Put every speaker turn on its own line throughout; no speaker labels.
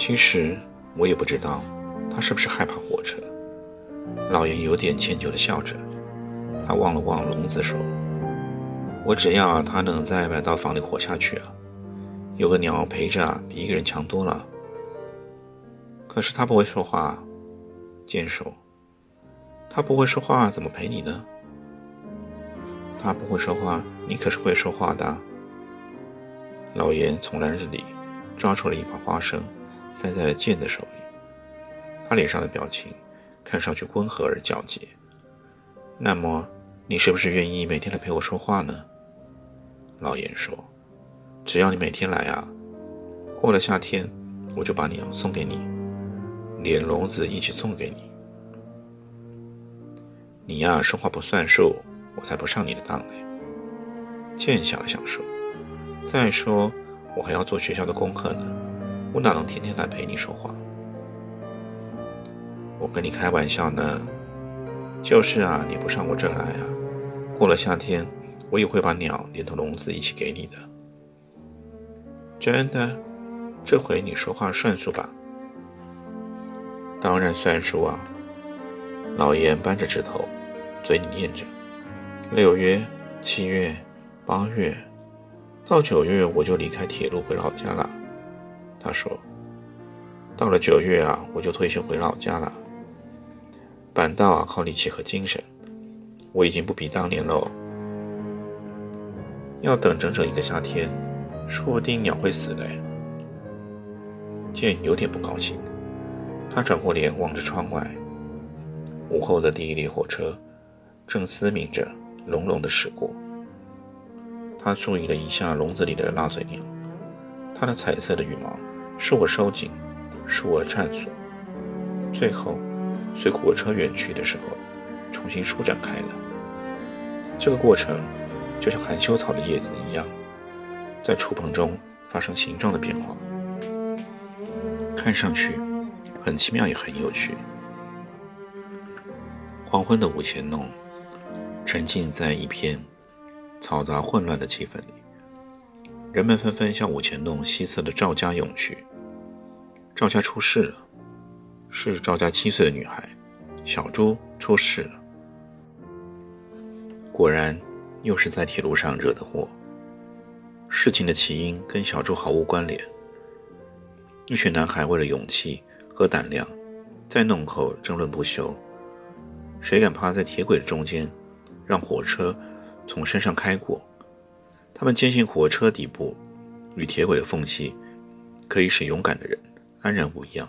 其实我也不知道他是不是害怕火车。老严有点歉疚地笑着，他望了望聋子，说：“我只要他能在外道房里活下去啊，有个鸟陪着，比一个人强多了。”可是他不会说话，坚守：“他不会说话，怎么陪你呢？”他不会说话，你可是会说话的。老严从篮子里抓出了一把花生。塞在了剑的手里，他脸上的表情看上去温和而皎洁。那么，你是不是愿意每天来陪我说话呢？老严说：“只要你每天来啊，过了夏天，我就把鸟送给你，连笼子一起送给你。你呀，说话不算数，我才不上你的当呢。”剑想了想说：“再说，我还要做学校的功课呢。”我哪能天天来陪你说话？我跟你开玩笑呢。就是啊，你不上我这儿来啊，过了夏天，我也会把鸟连同笼子一起给你的。真的？这回你说话算数吧？当然算数啊。老严扳着指头，嘴里念着：六月、七月、八月，到九月我就离开铁路回老家了。他说：“到了九月啊，我就退休回老家了。板道啊，靠力气和精神，我已经不比当年喽。要等整整一个夏天，说不定鸟会死嘞。”剑有点不高兴，他转过脸望着窗外，午后的第一列火车正嘶鸣着，隆隆的驶过。他注意了一下笼子里的蜡嘴鸟，它的彩色的羽毛。是我收紧，是我探索，最后随火车远去的时候，重新舒展开了。这个过程就像含羞草的叶子一样，在触碰中发生形状的变化，看上去很奇妙也很有趣。黄昏的五钱弄，沉浸在一片嘈杂混乱的气氛里，人们纷纷向五钱弄西侧的赵家涌去。赵家出事了，是赵家七岁的女孩小朱出事了。果然，又是在铁路上惹的祸。事情的起因跟小朱毫无关联。一群男孩为了勇气和胆量，在弄口争论不休，谁敢趴在铁轨的中间，让火车从身上开过？他们坚信火车底部与铁轨的缝隙，可以使勇敢的人。安然无恙。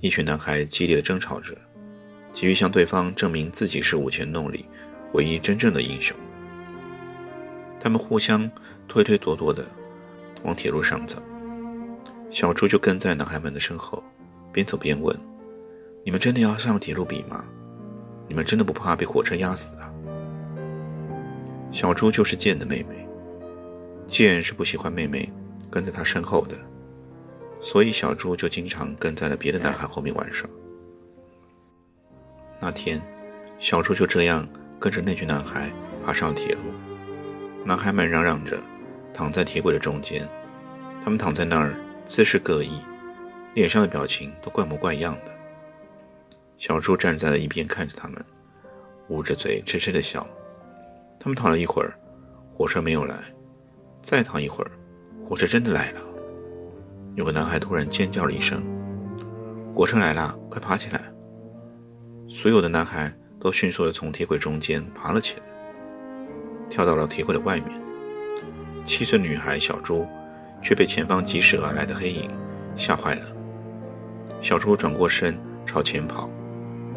一群男孩激烈的争吵着，急于向对方证明自己是五钱弄里唯一真正的英雄。他们互相推推躲躲的往铁路上走，小猪就跟在男孩们的身后，边走边问：“你们真的要上铁路比吗？你们真的不怕被火车压死啊？”小猪就是剑的妹妹，剑是不喜欢妹妹跟在他身后的。所以小猪就经常跟在了别的男孩后面玩耍。那天，小猪就这样跟着那群男孩爬上铁路。男孩们嚷嚷着，躺在铁轨的中间。他们躺在那儿，姿势各异，脸上的表情都怪模怪样的。小猪站在了一边看着他们，捂着嘴痴痴的笑。他们躺了一会儿，火车没有来；再躺一会儿，火车真的来了。有个男孩突然尖叫了一声：“火车来了，快爬起来！”所有的男孩都迅速地从铁轨中间爬了起来，跳到了铁轨的外面。七岁女孩小猪却被前方疾驶而来的黑影吓坏了。小猪转过身朝前跑，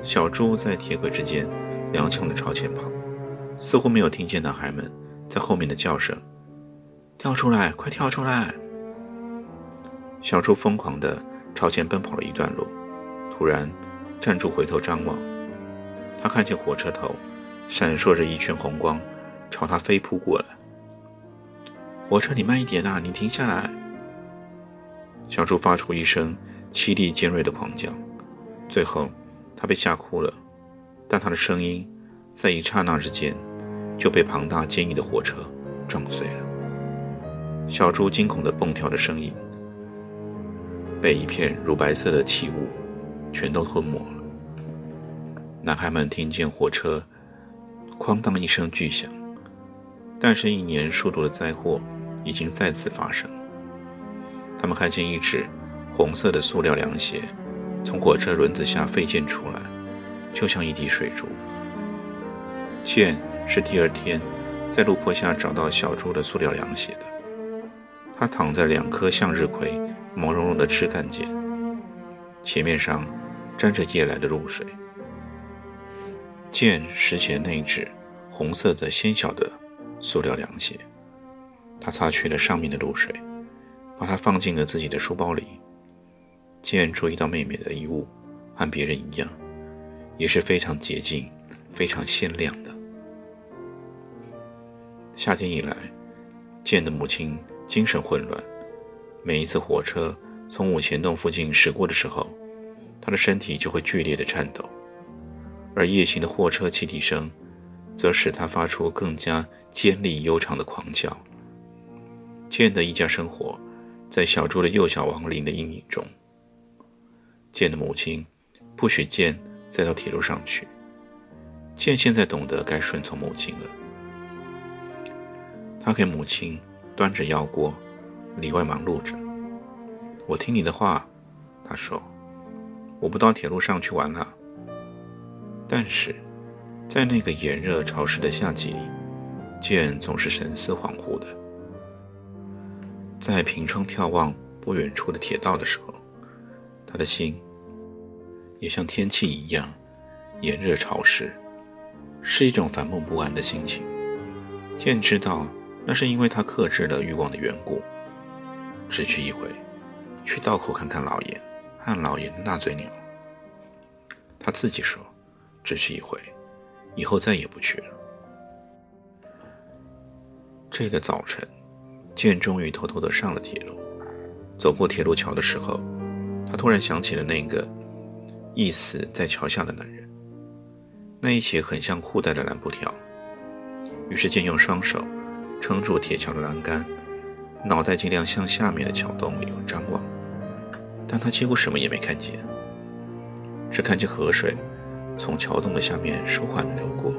小猪在铁轨之间踉跄地朝前跑，似乎没有听见男孩们在后面的叫声：“跳出来，快跳出来！”小猪疯狂地朝前奔跑了一段路，突然站住，回头张望。他看见火车头闪烁着一圈红光，朝他飞扑过来。火车，你慢一点啊！你停下来！小猪发出一声凄厉尖锐的狂叫，最后他被吓哭了。但他的声音在一刹那之间就被庞大坚硬的火车撞碎了。小猪惊恐地蹦跳的声音被一片乳白色的气雾全都吞没了。男孩们听见火车哐当一声巨响，但是一年数度的灾祸已经再次发生。他们看见一只红色的塑料凉鞋从火车轮子下飞溅出来，就像一滴水珠。剑是第二天在路坡下找到小猪的塑料凉鞋的，它躺在两颗向日葵毛茸茸的枝干间，鞋面上沾着夜来的露水。剑拾起那只红色的纤小的塑料凉鞋，他擦去了上面的露水。把它放进了自己的书包里。剑注意到妹妹的衣物和别人一样，也是非常洁净、非常鲜亮的。夏天一来，剑的母亲精神混乱。每一次火车从五钱洞附近驶过的时候，他的身体就会剧烈的颤抖，而夜行的货车汽笛声，则使他发出更加尖利悠长的狂叫。剑的一家生活。在小猪的幼小亡灵的阴影中，剑的母亲不许剑再到铁路上去。剑现在懂得该顺从母亲了。他给母亲端着药锅，里外忙碌着。我听你的话，他说，我不到铁路上去玩了。但是，在那个炎热潮湿的夏季里，剑总是神思恍惚的。在凭窗眺望不远处的铁道的时候，他的心也像天气一样炎热潮湿，是一种烦闷不安的心情。剑知道那是因为他克制了欲望的缘故。只去一回，去道口看看老爷看老爷的大嘴鸟。他自己说，只去一回，以后再也不去了。这个早晨。剑终于偷偷的上了铁路。走过铁路桥的时候，他突然想起了那个一死在桥下的男人。那一截很像裤带的蓝布条。于是剑用双手撑住铁桥的栏杆，脑袋尽量向下面的桥洞里张望，但他几乎什么也没看见，只看见河水从桥洞的下面舒缓流过，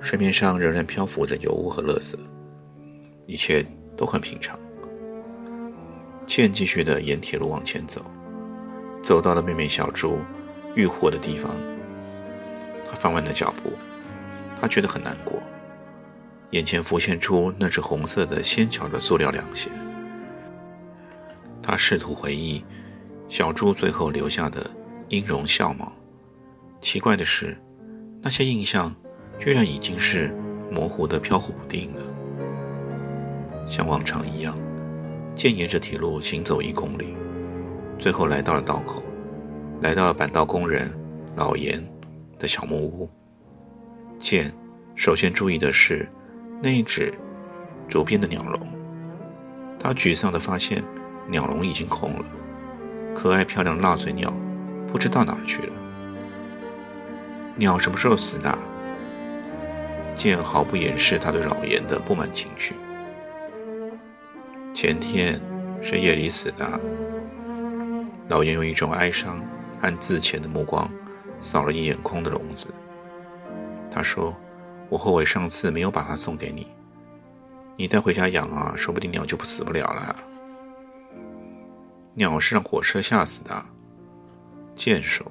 水面上仍然漂浮着油污和垃圾。一切都很平常。剑继续的沿铁路往前走，走到了妹妹小猪遇祸的地方。他放慢了脚步，他觉得很难过。眼前浮现出那只红色的纤巧的塑料凉鞋。他试图回忆小猪最后留下的音容笑貌。奇怪的是，那些印象居然已经是模糊的、飘忽不定了。像往常一样，剑沿着铁路行走一公里，最后来到了道口，来到了板道工人老严的小木屋。剑首先注意的是那一只竹编的鸟笼，他沮丧地发现鸟笼已经空了，可爱漂亮辣嘴鸟不知道哪儿去了。鸟什么时候死的？剑毫不掩饰他对老严的不满情绪。前天是夜里死的。老严用一种哀伤和自谦的目光扫了一眼空的笼子。他说：“我后悔上次没有把它送给你，你带回家养啊，说不定鸟就不死不了了。”鸟是让火车吓死的。箭手：“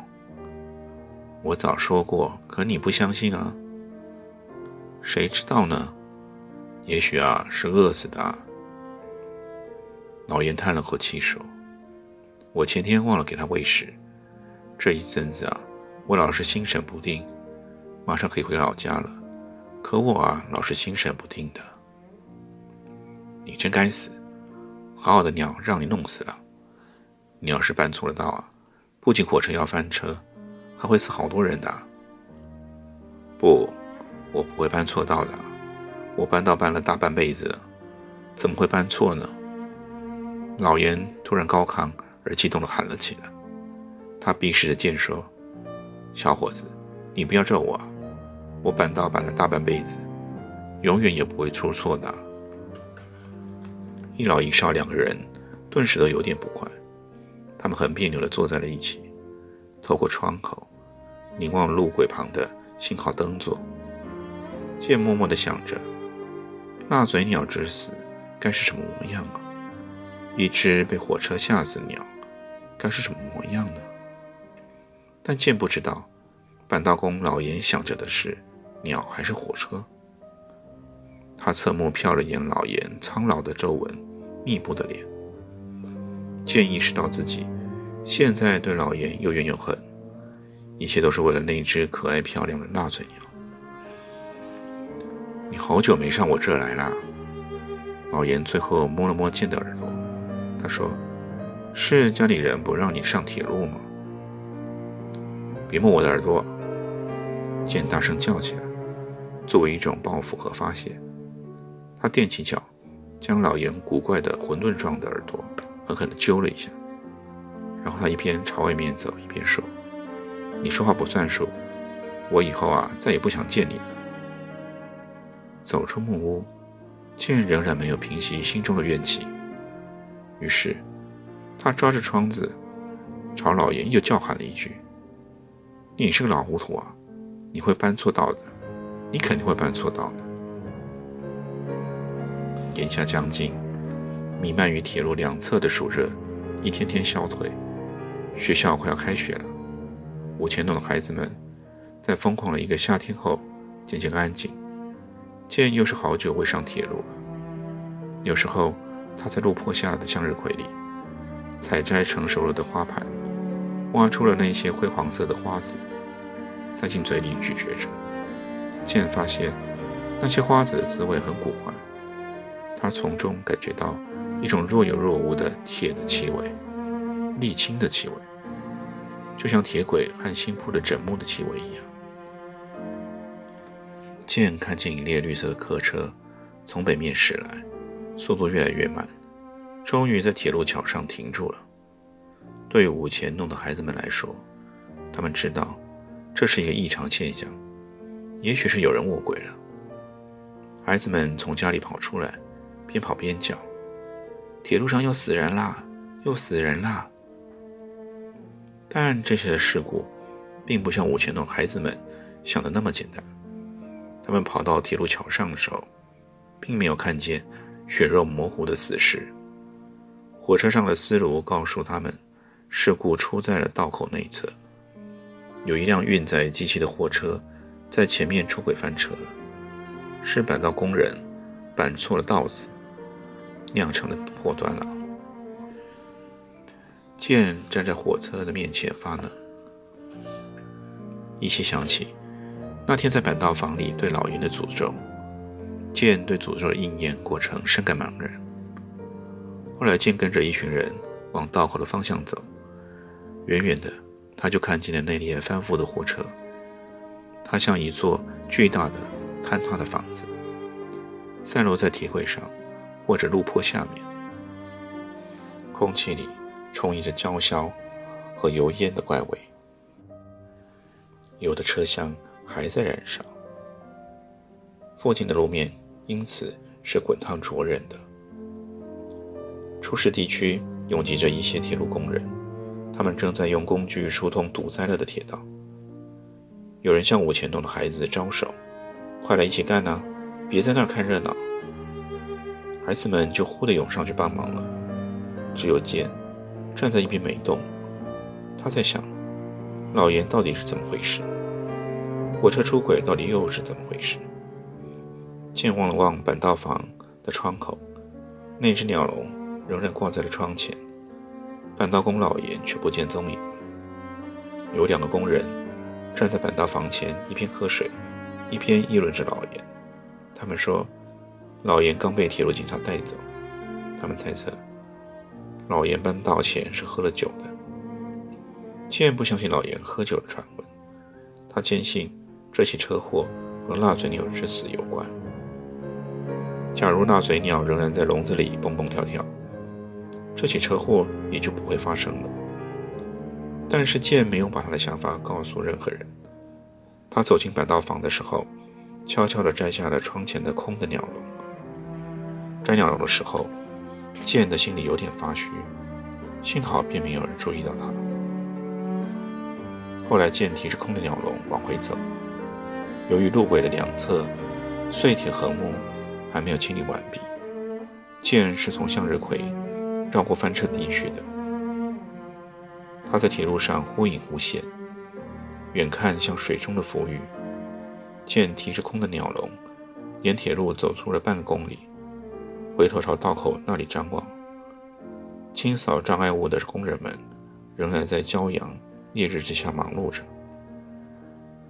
我早说过，可你不相信啊。谁知道呢？也许啊，是饿死的。”老严叹了口气说：“我前天忘了给他喂食，这一阵子啊，我老是心神不定，马上可以回老家了。可我啊，老是心神不定的。你真该死！好好的鸟让你弄死了。你要是搬错了道啊，不仅火车要翻车，还会死好多人的。不，我不会搬错道的。我搬道搬了大半辈子，怎么会搬错呢？老严突然高亢而激动地喊了起来。他鄙视着剑说：“小伙子，你不要咒我，我板道板了大半辈子，永远也不会出错的。”一老一少两个人顿时都有点不快，他们很别扭地坐在了一起，透过窗口凝望路轨旁的信号灯座。剑默默地想着：腊嘴鸟之死该是什么模样啊？一只被火车吓死的鸟该是什么模样呢？但剑不知道，板道工老严想着的是鸟还是火车。他侧目瞟了眼老严苍老的皱纹。密布的脸，剑意识到自己现在对老严又怨又恨，一切都是为了那只可爱漂亮的辣嘴鸟。你好久没上我这来了，老严最后摸了摸剑的耳朵，他说：“是家里人不让你上铁路吗？”别摸我的耳朵！剑大声叫起来，作为一种报复和发泄，他踮起脚。将老严古怪的混沌状的耳朵狠狠地揪了一下，然后他一边朝外面走，一边说：“你说话不算数，我以后啊再也不想见你了。”走出木屋，剑仍然没有平息心中的怨气，于是他抓着窗子朝老严又叫喊了一句：“你是个老糊涂啊！你会搬错道的，你肯定会办错到的。”炎夏将近，弥漫于铁路两侧的暑热一天天消退，学校快要开学了。五千多的孩子们在疯狂了一个夏天后渐渐安静。见又是好久未上铁路了。有时候他在路坡下的向日葵里采摘成熟了的花盘，挖出了那些灰黄色的花籽，塞进嘴里咀嚼着。见发现那些花籽的滋味很古怪。他从中感觉到一种若有若无的铁的气味，沥青的气味，就像铁轨和新铺的枕木的气味一样。剑看见一列绿色的客车从北面驶来，速度越来越慢，终于在铁路桥上停住了。对五前弄的孩子们来说，他们知道这是一个异常现象，也许是有人卧轨了。孩子们从家里跑出来。边跑边叫：“铁路上又死人啦，又死人啦！”但这些的事故，并不像五千栋孩子们想的那么简单。他们跑到铁路桥上的时候，并没有看见血肉模糊的死尸。火车上的司炉告诉他们，事故出在了道口内侧，有一辆运载机器的货车在前面出轨翻车了，是板道工人板错了道子。酿成了祸端了。剑站在火车的面前发愣，依稀想起那天在板道房里对老严的诅咒。剑对诅咒的应验过程深感茫然。后来剑跟着一群人往道口的方向走，远远的他就看见了那列翻覆的火车，它像一座巨大的坍塌的房子，散落在铁轨上。或者路坡下面，空气里充溢着焦硝和油烟的怪味，有的车厢还在燃烧。附近的路面因此是滚烫灼人的。出事地区拥挤着一些铁路工人，他们正在用工具疏通堵塞了的铁道。有人向五前洞的孩子招手：“快来一起干呐，别在那儿看热闹。”孩子们就忽地涌上去帮忙了，只有剑站在一边没动。他在想，老严到底是怎么回事？火车出轨到底又是怎么回事？剑望了望板道房的窗口，那只鸟笼仍然挂在了窗前，板道工老严却不见踪影。有两个工人站在板道房前，一边喝水，一边议论着老严。他们说，老严刚被铁路警察带走。他们猜测，老严搬道前是喝了酒的。剑不相信老严喝酒的传闻，他坚信这起车祸和腊嘴鸟之死有关。假如腊嘴鸟仍然在笼子里蹦蹦跳跳，这起车祸也就不会发生了。但是剑没有把他的想法告诉任何人。他走进板道房的时候，悄悄地摘下了窗前的空的鸟笼。摘鸟笼的时候，剑的心里有点发虚，幸好并没有人注意到他。后来剑提着空的鸟笼往回走，由于路轨的两侧碎铁横木。还没有清理完毕，剑是从向日葵绕过翻车地去的。他在铁路上忽隐忽现，远看像水中的浮鱼。剑提着空的鸟笼，沿铁路走出了半公里，回头朝道口那里张望。清扫障碍物的工人们仍然在骄阳烈日之下忙碌着。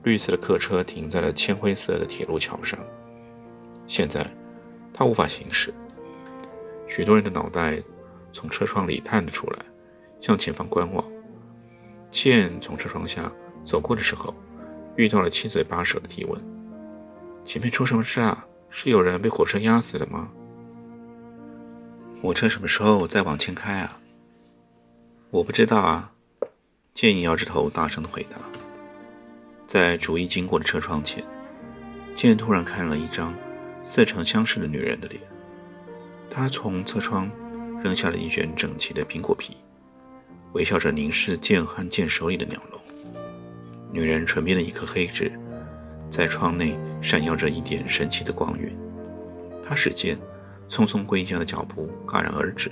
绿色的客车停在了铅灰色的铁路桥上，现在。它无法行驶，许多人的脑袋从车窗里探了出来，向前方观望。剑从车窗下走过的时候，遇到了七嘴八舌的提问：“前面出什么事啊？是有人被火车压死了吗？火车什么时候再往前开啊？”“我不知道啊。”剑摇着头大声的回答。在逐一经过的车窗前，剑突然看了一张。似曾相识的女人的脸，她从侧窗扔下了一卷整齐的苹果皮，微笑着凝视剑和剑手里的鸟笼。女人唇边的一颗黑痣，在窗内闪耀着一点神奇的光晕。她使剑匆匆归家的脚步戛然而止。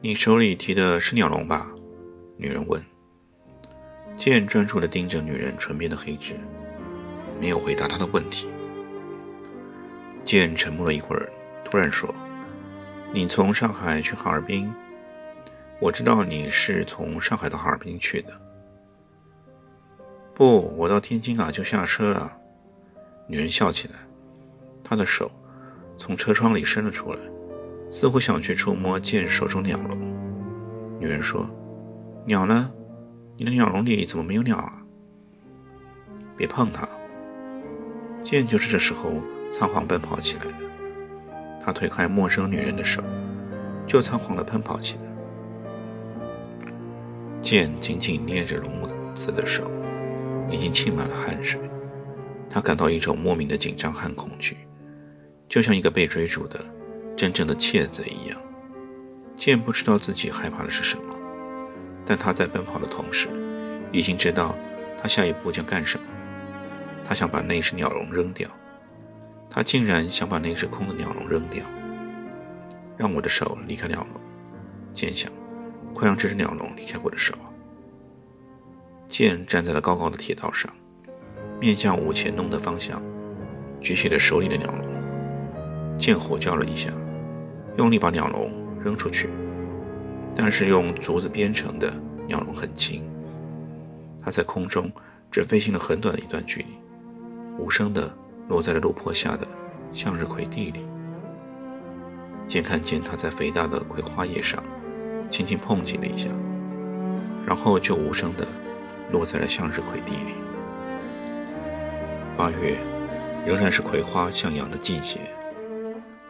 你手里提的是鸟笼吧？女人问。剑专注地盯着女人唇边的黑痣，没有回答她的问题。剑沉默了一会儿，突然说：“你从上海去哈尔滨？我知道你是从上海到哈尔滨去的。不，我到天津啊就下车了。”女人笑起来，她的手从车窗里伸了出来，似乎想去触摸剑手中鸟笼。女人说：“鸟呢？你的鸟笼里怎么没有鸟啊？别碰它。”剑就是这时候。仓皇奔跑起来的，他推开陌生女人的手，就仓皇地奔跑起来。剑紧紧捏着笼子的手，已经浸满了汗水。他感到一种莫名的紧张和恐惧，就像一个被追逐的真正的窃贼一样。剑不知道自己害怕的是什么，但他在奔跑的同时，已经知道他下一步将干什么。他想把那只鸟笼扔掉。他竟然想把那只空的鸟笼扔掉，让我的手离开鸟笼。剑想，快让这只鸟笼离开我的手。剑站在了高高的铁道上，面向五前弄的方向，举起了手里的鸟笼。剑吼叫了一下，用力把鸟笼扔出去。但是用竹子编成的鸟笼很轻，它在空中只飞行了很短的一段距离，无声的。落在了路坡下的向日葵地里，剑看见它在肥大的葵花叶上轻轻碰击了一下，然后就无声地落在了向日葵地里。八月仍然是葵花向阳的季节，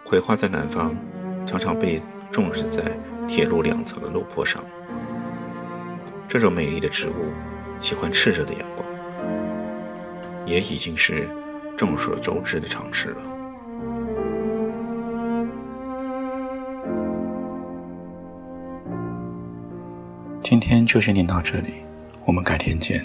葵花在南方常常被种植在铁路两侧的路坡上。这种美丽的植物喜欢炽热的阳光，也已经是。众所周知的常识了。
今天就先念到这里，我们改天见。